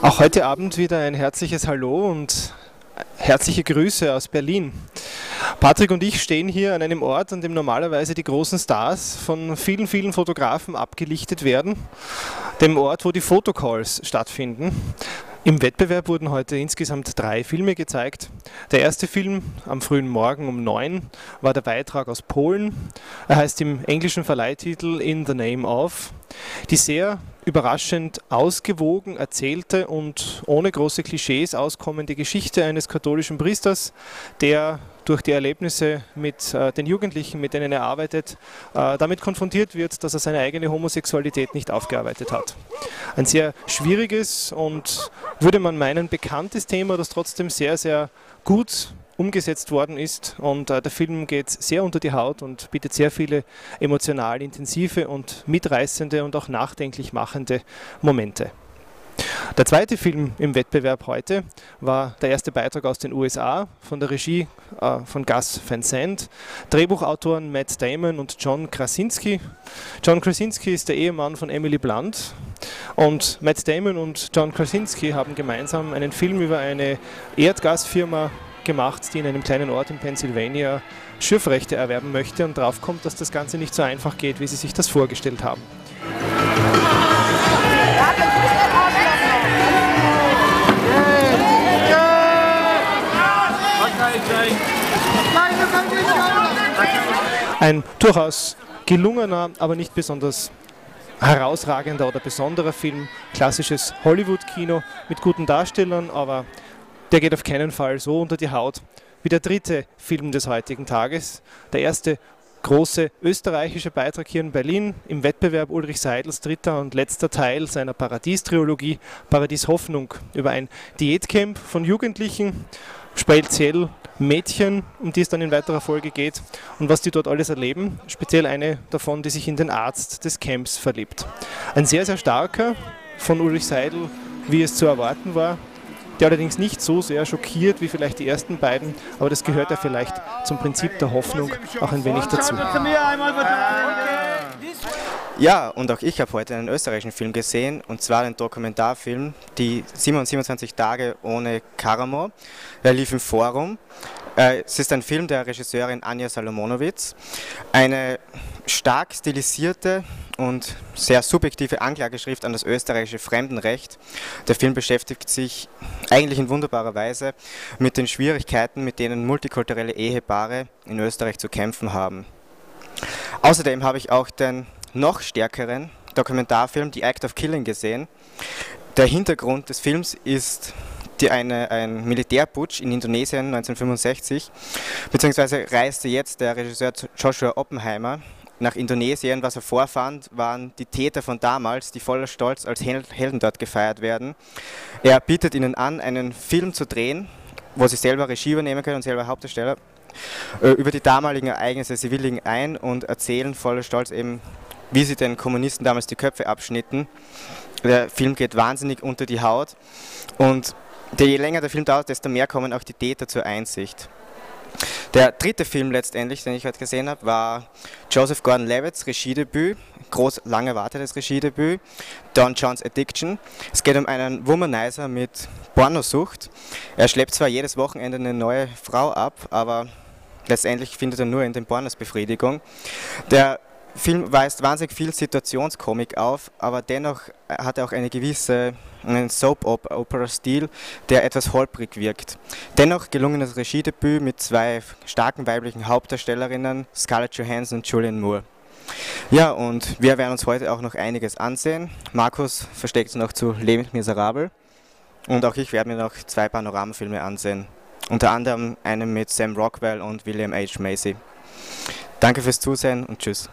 Heute Abend wieder ein herzliches Hallo und herzliche Grüße aus Berlin. Patrick und ich stehen hier an einem Ort, an dem normalerweise die großen Stars von vielen, vielen Fotografen abgelichtet werden. Dem Ort, wo die Fotocalls stattfinden. Im Wettbewerb wurden heute insgesamt drei Filme gezeigt. Der erste Film am frühen Morgen um neun war der Beitrag aus Polen. Er heißt im englischen Verleihtitel In the Name of. Die sehr überraschend ausgewogen erzählte und ohne große Klischees auskommende Geschichte eines katholischen Priesters, der durch die Erlebnisse mit äh, den Jugendlichen, mit denen er arbeitet, äh, damit konfrontiert wird, dass er seine eigene Homosexualität nicht aufgearbeitet hat. Ein sehr schwieriges und würde man meinen bekanntes Thema, das trotzdem sehr, sehr gut umgesetzt worden ist. Und äh, der Film geht sehr unter die Haut und bietet sehr viele emotional intensive und mitreißende und auch nachdenklich machende Momente. Der zweite Film im Wettbewerb heute war der erste Beitrag aus den USA von der Regie äh, von Gus Van Sant, Drehbuchautoren Matt Damon und John Krasinski. John Krasinski ist der Ehemann von Emily Blunt und Matt Damon und John Krasinski haben gemeinsam einen Film über eine Erdgasfirma gemacht, die in einem kleinen Ort in Pennsylvania Schiffrechte erwerben möchte und drauf kommt, dass das Ganze nicht so einfach geht, wie sie sich das vorgestellt haben. Ein durchaus gelungener, aber nicht besonders herausragender oder besonderer Film, klassisches Hollywood-Kino mit guten Darstellern, aber der geht auf keinen Fall so unter die Haut wie der dritte Film des heutigen Tages. Der erste große österreichische Beitrag hier in Berlin im Wettbewerb Ulrich Seidels dritter und letzter Teil seiner Paradies-Trilogie Paradies Hoffnung über ein Diätcamp von Jugendlichen, speziell Mädchen, um die es dann in weiterer Folge geht und was die dort alles erleben. Speziell eine davon, die sich in den Arzt des Camps verliebt. Ein sehr, sehr starker von Ulrich Seidel, wie es zu erwarten war, der allerdings nicht so sehr schockiert wie vielleicht die ersten beiden, aber das gehört ja vielleicht zum Prinzip der Hoffnung auch ein wenig dazu. Ja, und auch ich habe heute einen österreichischen Film gesehen, und zwar den Dokumentarfilm Die 27 Tage ohne Karamo. Er lief im Forum. Äh, es ist ein Film der Regisseurin Anja Salomonowitz. Eine stark stilisierte und sehr subjektive Anklageschrift an das österreichische Fremdenrecht. Der Film beschäftigt sich eigentlich in wunderbarer Weise mit den Schwierigkeiten, mit denen multikulturelle Ehepaare in Österreich zu kämpfen haben. Außerdem habe ich auch den noch stärkeren Dokumentarfilm The Act of Killing gesehen. Der Hintergrund des Films ist die eine, ein Militärputsch in Indonesien 1965, beziehungsweise reiste jetzt der Regisseur Joshua Oppenheimer nach Indonesien. Was er vorfand, waren die Täter von damals, die voller Stolz als Helden dort gefeiert werden. Er bietet ihnen an, einen Film zu drehen, wo sie selber Regie übernehmen können und selber Hauptdarsteller, äh, über die damaligen Ereignisse. Sie willigen ein und erzählen voller Stolz eben, wie sie den Kommunisten damals die Köpfe abschnitten. Der Film geht wahnsinnig unter die Haut und je länger der Film dauert, desto mehr kommen auch die Täter zur Einsicht. Der dritte Film letztendlich, den ich heute gesehen habe, war Joseph Gordon-Levitt's Regiedebüt, groß lang erwartetes Regiedebüt, Don John's Addiction. Es geht um einen Womanizer mit Pornosucht. Er schleppt zwar jedes Wochenende eine neue Frau ab, aber letztendlich findet er nur in den Pornos Befriedigung. Der Film weist wahnsinnig viel Situationskomik auf, aber dennoch hat er auch eine gewisse einen Soap-Opera-Stil, der etwas holprig wirkt. Dennoch gelungenes Regiedebüt mit zwei starken weiblichen Hauptdarstellerinnen, Scarlett Johansson und Julianne Moore. Ja, und wir werden uns heute auch noch einiges ansehen. Markus versteckt sich noch zu Lebend Miserabel und auch ich werde mir noch zwei Panoramafilme ansehen. Unter anderem einen mit Sam Rockwell und William H. Macy. Danke fürs Zusehen und tschüss.